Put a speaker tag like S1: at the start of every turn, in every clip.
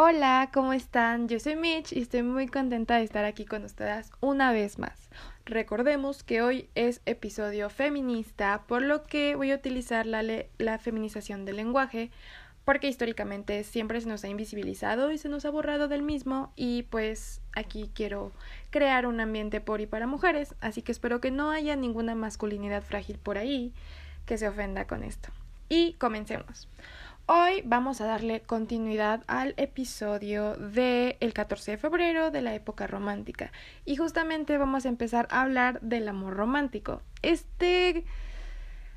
S1: Hola, ¿cómo están? Yo soy Mitch y estoy muy contenta de estar aquí con ustedes una vez más. Recordemos que hoy es episodio feminista, por lo que voy a utilizar la, feminización del lenguaje, porque históricamente siempre se nos ha invisibilizado y se nos ha borrado del mismo y pues aquí quiero crear un ambiente por y para mujeres, así que espero que no haya ninguna masculinidad frágil por ahí que se ofenda con esto. Y comencemos. Hoy vamos a darle continuidad al episodio del el 14 de febrero de la época romántica y justamente vamos a empezar a hablar del amor romántico. Este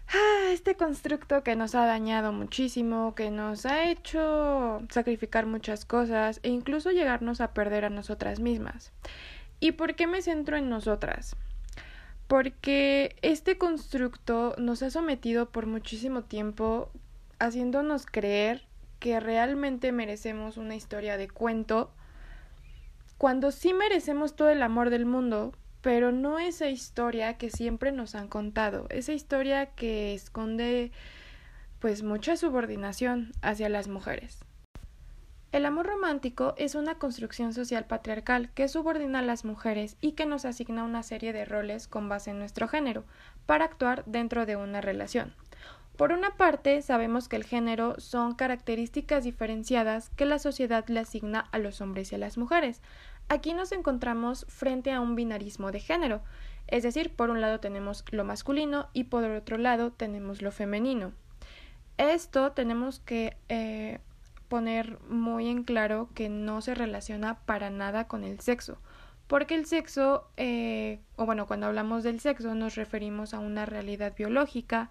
S1: ah, este constructo que nos ha dañado muchísimo, que nos ha hecho sacrificar muchas cosas e incluso llegarnos a perder a nosotras mismas. ¿Y por qué me centro en nosotras? Porque este constructo nos ha sometido por muchísimo tiempo haciéndonos creer que realmente merecemos una historia de cuento, cuando sí merecemos todo el amor del mundo, pero no esa historia que siempre nos han contado, esa historia que esconde pues mucha subordinación hacia las mujeres. El amor romántico es una construcción social patriarcal que subordina a las mujeres y que nos asigna una serie de roles con base en nuestro género para actuar dentro de una relación. Por una parte, sabemos que el género son características diferenciadas que la sociedad le asigna a los hombres y a las mujeres. Aquí nos encontramos frente a un binarismo de género, es decir, por un lado tenemos lo masculino y por otro lado tenemos lo femenino. Esto tenemos que eh, poner muy en claro que no se relaciona para nada con el sexo, porque el sexo, eh, o bueno, cuando hablamos del sexo nos referimos a una realidad biológica,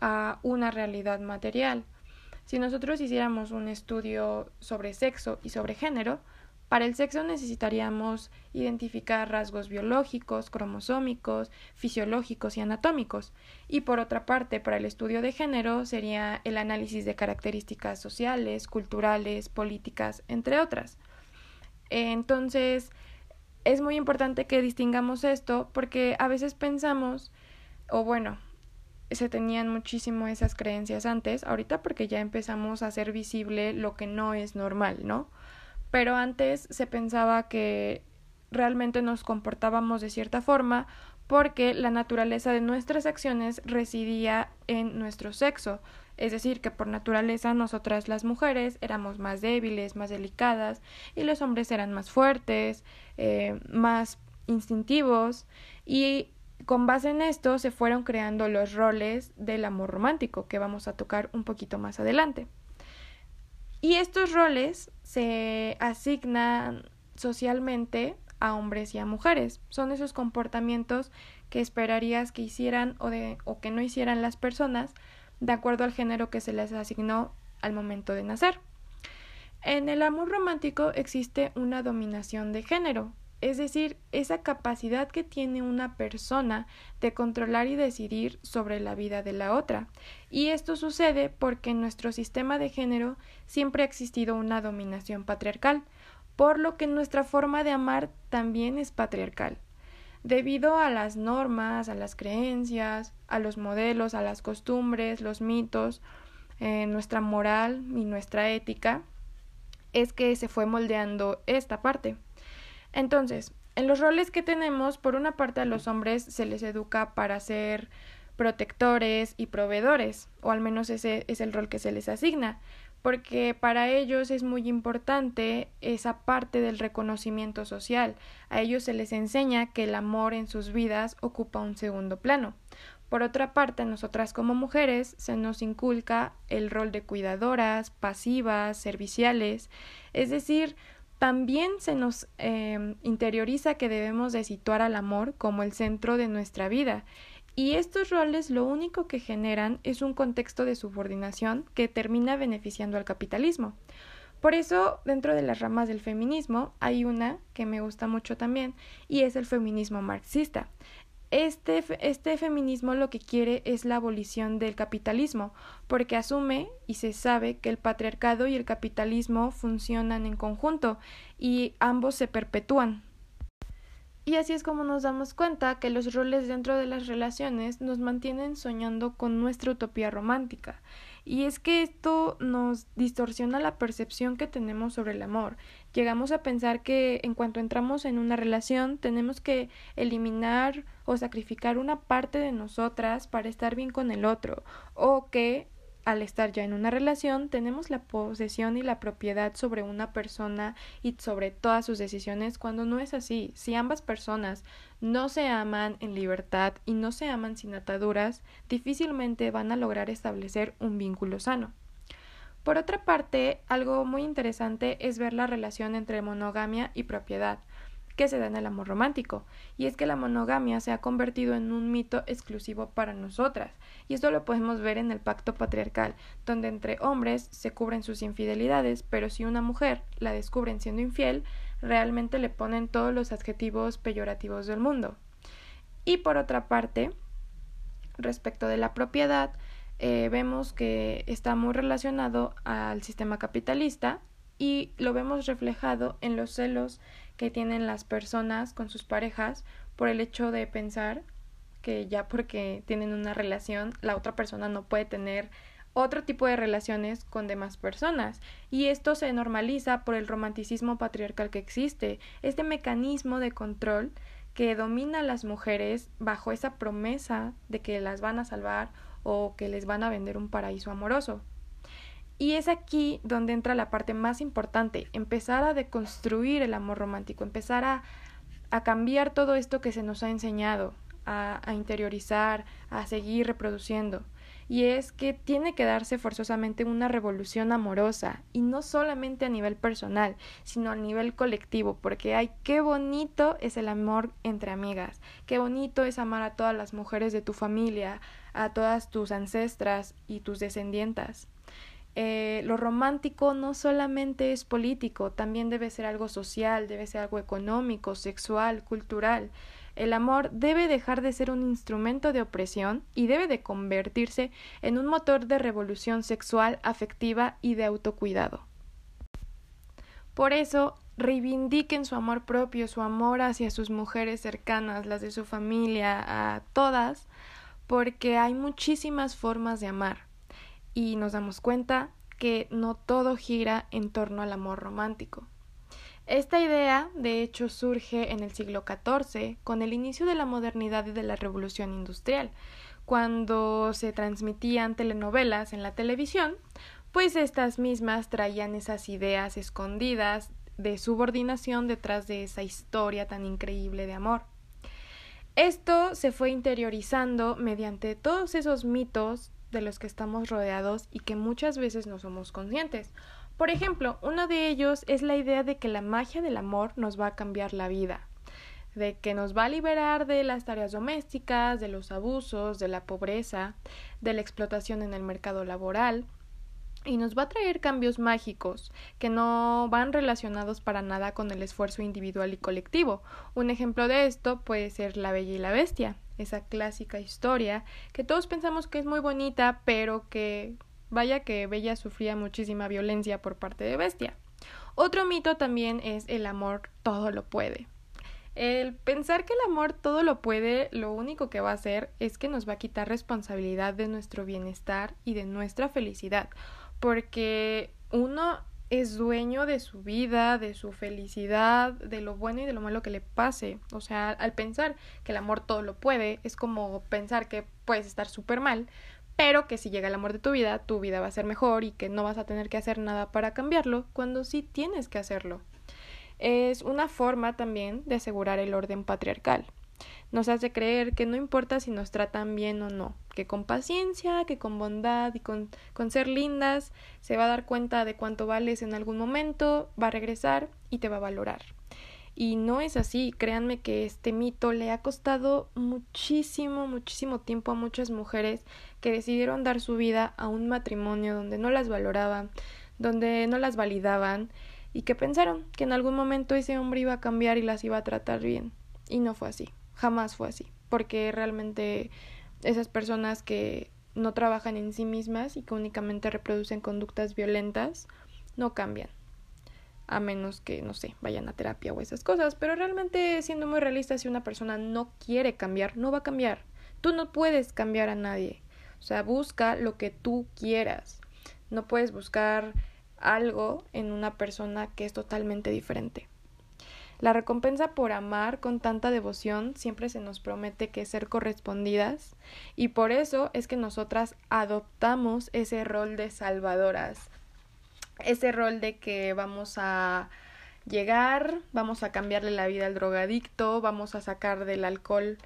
S1: a una realidad material. Si nosotros hiciéramos un estudio sobre sexo y sobre género, para el sexo necesitaríamos identificar rasgos biológicos, cromosómicos, fisiológicos y anatómicos. Y por otra parte, para el estudio de género sería el análisis de características sociales, culturales, políticas, entre otras. Entonces, es muy importante que distingamos esto porque a veces pensamos, o bueno, se tenían muchísimo esas creencias antes, ahorita porque ya empezamos a hacer visible lo que no es normal, ¿no? Pero antes se pensaba que realmente nos comportábamos de cierta forma porque la naturaleza de nuestras acciones residía en nuestro sexo, es decir, que por naturaleza nosotras las mujeres éramos más débiles, más delicadas, y los hombres eran más fuertes, eh, más instintivos, y con base en esto se fueron creando los roles del amor romántico, que vamos a tocar un poquito más adelante. Y estos roles se asignan socialmente a hombres y a mujeres. Son esos comportamientos que esperarías que hicieran o, de, o que no hicieran las personas de acuerdo al género que se les asignó al momento de nacer. En el amor romántico existe una dominación de género, es decir, esa capacidad que tiene una persona de controlar y decidir sobre la vida de la otra. Y esto sucede porque en nuestro sistema de género siempre ha existido una dominación patriarcal, por lo que nuestra forma de amar también es patriarcal. Debido a las normas, a las creencias, a los modelos, a las costumbres, los mitos, eh, nuestra moral y nuestra ética, es que se fue moldeando esta parte. Entonces, en los roles que tenemos, por una parte a los hombres se les educa para ser protectores y proveedores, o al menos ese es el rol que se les asigna, porque para ellos es muy importante esa parte del reconocimiento social. A ellos se les enseña que el amor en sus vidas ocupa un segundo plano. Por otra parte, a nosotras como mujeres se nos inculca el rol de cuidadoras, pasivas, serviciales, es decir, también se nos em, interioriza que debemos de situar al amor como el centro de nuestra vida y estos roles lo único que generan es un contexto de subordinación que termina beneficiando al capitalismo. Por eso, dentro de las ramas del feminismo hay una que me gusta mucho también y es el feminismo marxista. Este, este, feminismo lo que quiere es la abolición del capitalismo, porque asume y se sabe que el patriarcado y el capitalismo funcionan en conjunto y ambos se perpetúan. Y así es como nos damos cuenta que los roles dentro de las relaciones nos mantienen soñando con nuestra utopía romántica. Y es que esto nos distorsiona la percepción que tenemos sobre el amor. Llegamos a pensar que en cuanto entramos en una relación tenemos que eliminar o sacrificar una parte de nosotras para estar bien con el otro, o que al estar ya en una relación, tenemos la posesión y la propiedad sobre una persona y sobre todas sus decisiones cuando no es así. Si ambas personas no se aman en libertad y no se aman sin ataduras, difícilmente van a lograr establecer un vínculo sano. Por otra parte, algo muy interesante es ver la relación entre monogamia y propiedad que se da en el amor romántico, y es que la monogamia se ha convertido en un mito exclusivo para nosotras, y esto lo podemos ver en el pacto patriarcal, donde entre hombres se cubren sus infidelidades, pero si una mujer la descubren siendo infiel, realmente le ponen todos los adjetivos peyorativos del mundo. Y por otra parte, respecto de la propiedad, eh, vemos que está muy relacionado al sistema capitalista y lo vemos reflejado en los celos que tienen las personas con sus parejas por el hecho de pensar que ya porque tienen una relación, la otra persona no puede tener otro tipo de relaciones con demás personas. Y esto se normaliza por el romanticismo patriarcal que existe, este mecanismo de control que domina a las mujeres bajo esa promesa de que las van a salvar o que les van a vender un paraíso amoroso. Y es aquí donde entra la parte más importante, empezar a deconstruir el amor romántico, empezar a, a cambiar todo esto que se nos ha enseñado, a, a interiorizar, a seguir reproduciendo. Y es que tiene que darse forzosamente una revolución amorosa, y no solamente a nivel personal, sino a nivel colectivo, porque ay, qué bonito es el amor entre amigas, qué bonito es amar a todas las mujeres de tu familia, a todas tus ancestras y tus descendientas. Eh, lo romántico no solamente es político, también debe ser algo social, debe ser algo económico, sexual, cultural. El amor debe dejar de ser un instrumento de opresión y debe de convertirse en un motor de revolución sexual, afectiva y de autocuidado. Por eso, reivindiquen su amor propio, su amor hacia sus mujeres cercanas, las de su familia, a todas, porque hay muchísimas formas de amar y nos damos cuenta que no todo gira en torno al amor romántico. Esta idea, de hecho, surge en el siglo XIV, con el inicio de la modernidad y de la revolución industrial, cuando se transmitían telenovelas en la televisión, pues estas mismas traían esas ideas escondidas de subordinación detrás de esa historia tan increíble de amor. Esto se fue interiorizando mediante todos esos mitos de los que estamos rodeados y que muchas veces no somos conscientes. Por ejemplo, uno de ellos es la idea de que la magia del amor nos va a cambiar la vida, de que nos va a liberar de las tareas domésticas, de los abusos, de la pobreza, de la explotación en el mercado laboral, y nos va a traer cambios mágicos que no van relacionados para nada con el esfuerzo individual y colectivo. Un ejemplo de esto puede ser La Bella y la Bestia, esa clásica historia que todos pensamos que es muy bonita, pero que vaya que Bella sufría muchísima violencia por parte de Bestia. Otro mito también es el amor todo lo puede. El pensar que el amor todo lo puede, lo único que va a hacer es que nos va a quitar responsabilidad de nuestro bienestar y de nuestra felicidad, porque uno es dueño de su vida, de su felicidad, de lo bueno y de lo malo que le pase. O sea, al pensar que el amor todo lo puede, es como pensar que puedes estar súper mal, pero que si llega el amor de tu vida, tu vida va a ser mejor y que no vas a tener que hacer nada para cambiarlo, cuando sí tienes que hacerlo. Es una forma también de asegurar el orden patriarcal nos hace creer que no importa si nos tratan bien o no, que con paciencia, que con bondad y con, con ser lindas se va a dar cuenta de cuánto vales en algún momento, va a regresar y te va a valorar. Y no es así, créanme que este mito le ha costado muchísimo, muchísimo tiempo a muchas mujeres que decidieron dar su vida a un matrimonio donde no las valoraban, donde no las validaban y que pensaron que en algún momento ese hombre iba a cambiar y las iba a tratar bien. Y no fue así jamás fue así, porque realmente esas personas que no trabajan en sí mismas y que únicamente reproducen conductas violentas no cambian. a menos que, no sé, vayan a terapia o esas cosas, pero realmente siendo muy realista, si una persona no quiere cambiar, no va a cambiar. Tú no puedes cambiar a nadie. O sea, busca lo que tú quieras. No puedes buscar algo en una persona que es totalmente diferente. La recompensa por amar con tanta devoción siempre se nos promete que ser correspondidas y por eso es que nosotras adoptamos ese rol de salvadoras, ese rol de que vamos a llegar, vamos a cambiarle la vida al drogadicto, vamos a sacar del alcohol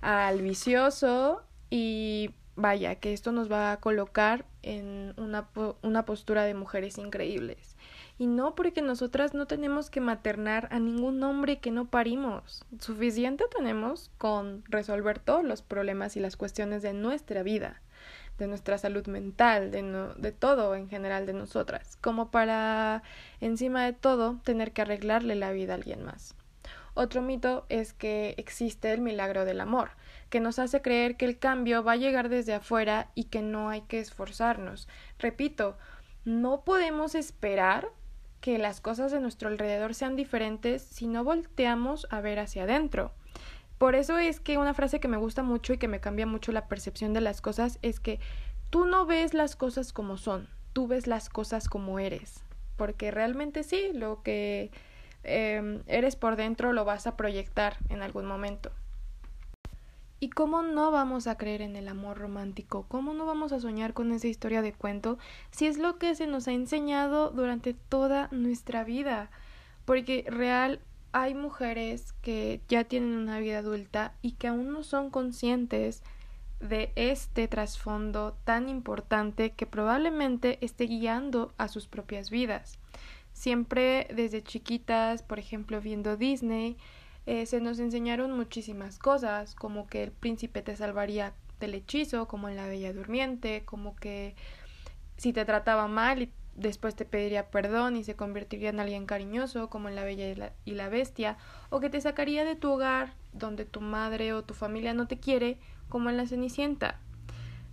S1: al vicioso y vaya, que esto nos va a colocar en una, una postura de mujeres increíbles. Y no porque nosotras no tenemos que maternar a ningún hombre que no parimos. Suficiente tenemos con resolver todos los problemas y las cuestiones de nuestra vida, de nuestra salud mental, de, no, de todo en general de nosotras, como para, encima de todo, tener que arreglarle la vida a alguien más. Otro mito es que existe el milagro del amor, que nos hace creer que el cambio va a llegar desde afuera y que no hay que esforzarnos. Repito, no podemos esperar que las cosas de nuestro alrededor sean diferentes si no volteamos a ver hacia adentro. Por eso es que una frase que me gusta mucho y que me cambia mucho la percepción de las cosas es que tú no ves las cosas como son, tú ves las cosas como eres. Porque realmente sí, lo que Em, eres por dentro lo vas a proyectar en algún momento. ¿Y cómo no vamos a creer en el amor romántico? ¿Cómo no vamos a soñar con esa historia de cuento si es lo que se nos ha enseñado durante toda nuestra vida? Porque real hay mujeres que ya tienen una vida adulta y que aún no son conscientes de este trasfondo tan importante que probablemente esté guiando a sus propias vidas. Siempre desde chiquitas, por ejemplo, viendo Disney, eh, se nos enseñaron muchísimas cosas, como que el príncipe te salvaría del hechizo, como en la Bella Durmiente, como que si te trataba mal y después te pediría perdón y se convertiría en alguien cariñoso, como en la Bella y la, y la Bestia, o que te sacaría de tu hogar donde tu madre o tu familia no te quiere, como en la Cenicienta.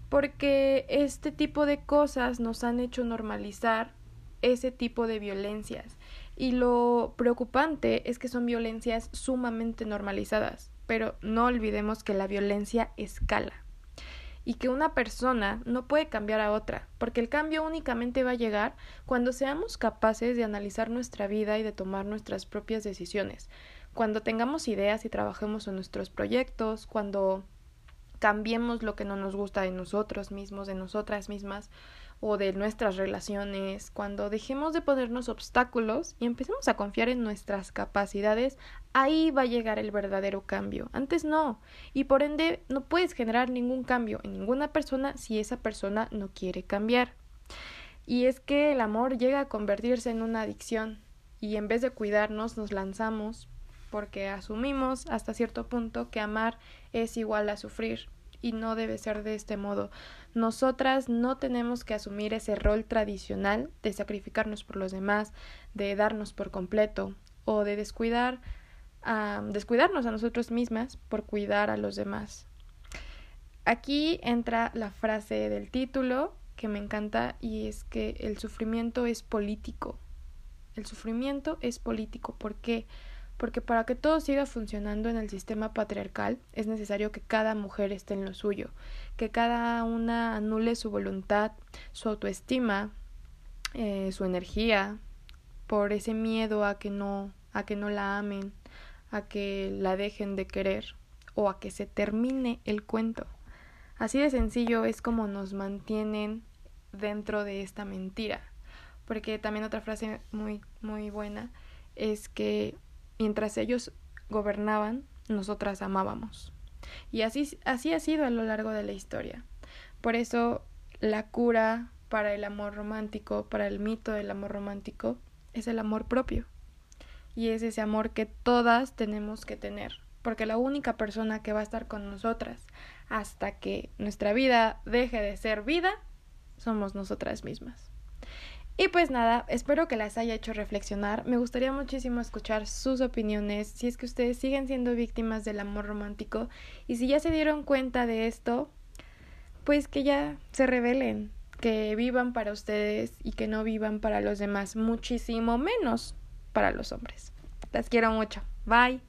S1: Porque este tipo de cosas nos han hecho normalizar ese tipo de violencias. Y lo preocupante es que son violencias sumamente normalizadas, pero no olvidemos que la violencia escala y que una persona no puede cambiar a otra, porque el cambio únicamente va a llegar cuando seamos capaces de analizar nuestra vida y de tomar nuestras propias decisiones, cuando tengamos ideas y trabajemos en nuestros proyectos, cuando cambiemos lo que no nos gusta de nosotros mismos, de nosotras mismas, o de nuestras relaciones, cuando dejemos de ponernos obstáculos y empecemos a confiar en nuestras capacidades, ahí va a llegar el verdadero cambio. Antes no. Y por ende no puedes generar ningún cambio en ninguna persona si esa persona no quiere cambiar. Y es que el amor llega a convertirse en una adicción y en vez de cuidarnos nos lanzamos porque asumimos hasta cierto punto que amar es igual a sufrir y no debe ser de este modo. Nosotras no tenemos que asumir ese rol tradicional de sacrificarnos por los demás, de darnos por completo o de descuidar descuidarnos a nosotros mismas por cuidar a los demás. Aquí entra la frase del título que me encanta y es que el sufrimiento es político. El sufrimiento es político. ¿Por qué? Porque para que todo siga funcionando en el sistema patriarcal es necesario que cada mujer esté en lo suyo, que cada una anule su voluntad, su autoestima, eh, su energía, por ese miedo a que no, a que no la amen, a que la dejen de querer o a que se termine el cuento. Así de sencillo es como nos mantienen dentro de esta mentira. Porque también otra frase muy muy buena es que Mientras ellos gobernaban, nosotras amábamos. Y así, así ha sido a lo largo de la historia. Por eso la cura para el amor romántico, para el mito del amor romántico, es el amor propio. Y es ese amor que todas tenemos que tener, porque la única persona que va a estar con nosotras hasta que nuestra vida deje de ser vida somos nosotras mismas. Y pues nada, espero que las haya hecho reflexionar. Me gustaría muchísimo escuchar sus opiniones, si es que ustedes siguen siendo víctimas del amor romántico y si ya se dieron cuenta de esto, pues que ya se revelen, que vivan para ustedes y que no vivan para los demás, muchísimo menos para los hombres. Las quiero mucho. Bye.